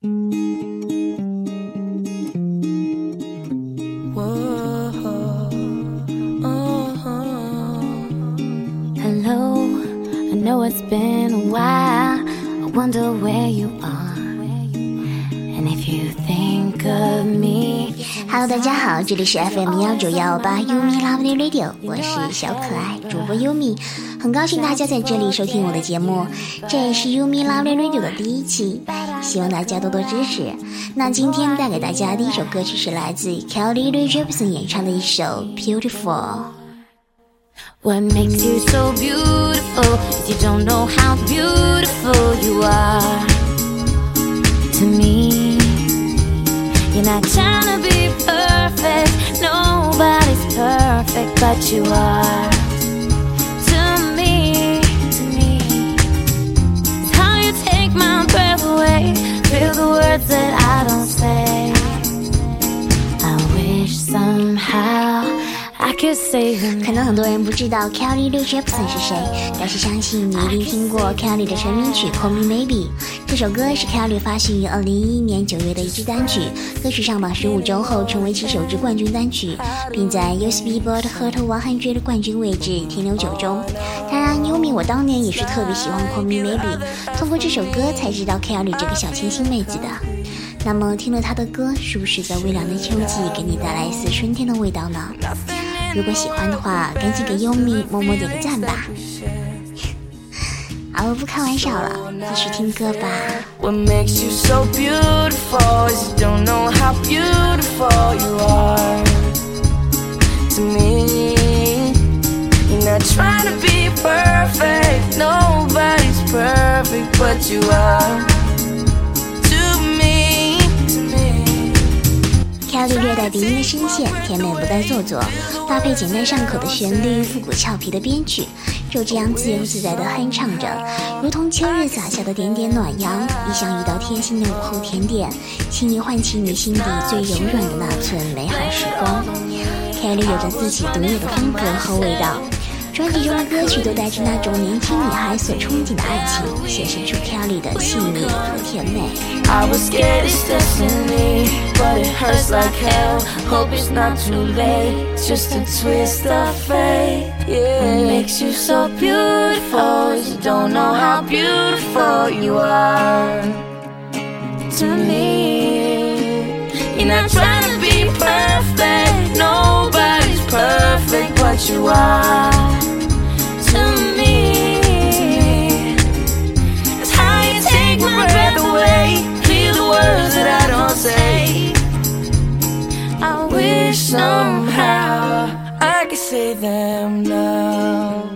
Uh-huh. Hello, I know it's been a while. I wonder where you are. And if you think of me. Hello，大家好，这里是 FM 幺九幺八 Umi Lovely Radio，我是小可爱主播 Umi，很高兴大家在这里收听我的节目，这也是 Umi Lovely Radio 的第一期，希望大家多多支持。那今天带给大家第一首歌曲是来自 Kelly Rae Jepsen 演唱的一首 Beautiful。What makes you so beautiful is you don't know how beautiful you are to me. You're not trying to be perfect, but you are 可能很多人不知道 Kelly Rae Jepsen 是谁，但是相信你一定听过 Kelly 的成名曲《Call Me Maybe》。这首歌是 Kelly 发行于2011年9月的一支单曲，歌曲上榜15周后成为其首支冠军单曲，并在 US Billboard Hot 100冠军位置停留九周。当然，Yumi 我当年也是特别喜欢《Call Me Maybe》，通过这首歌才知道 Kelly 这个小清新妹子的。那么听了她的歌，是不是在微凉的秋季给你带来一丝春天的味道呢？如果喜欢的话，赶紧给优米默默点个赞吧。好，我不开玩笑了，继续听歌吧。What makes you so beautiful is you don't know how beautiful you are to me. You're not trying to be perfect, nobody's perfect, but you are Kelly 略带鼻音的声线，甜美不带做作，搭配简单上口的旋律，复古俏皮的编曲，就这样自由自在地哼唱着，如同秋日洒下的点点暖阳，亦像一道贴心的午后甜点，轻易唤起你心底最柔软的那寸美好时光。Kelly 有着自己独有的风格和味道。专辑中的歌曲都带着那种年轻女孩所憧憬的爱情，显示出 Kelly 的细腻和甜美。 I was scared it's destiny, but it hurts like hell. Hope it's not too late, it's just a twist of fate. Yeah, what makes you so beautiful is you don't know how beautiful you are to me. You're not trying to be perfect, nobody's perfect, but you are say them now.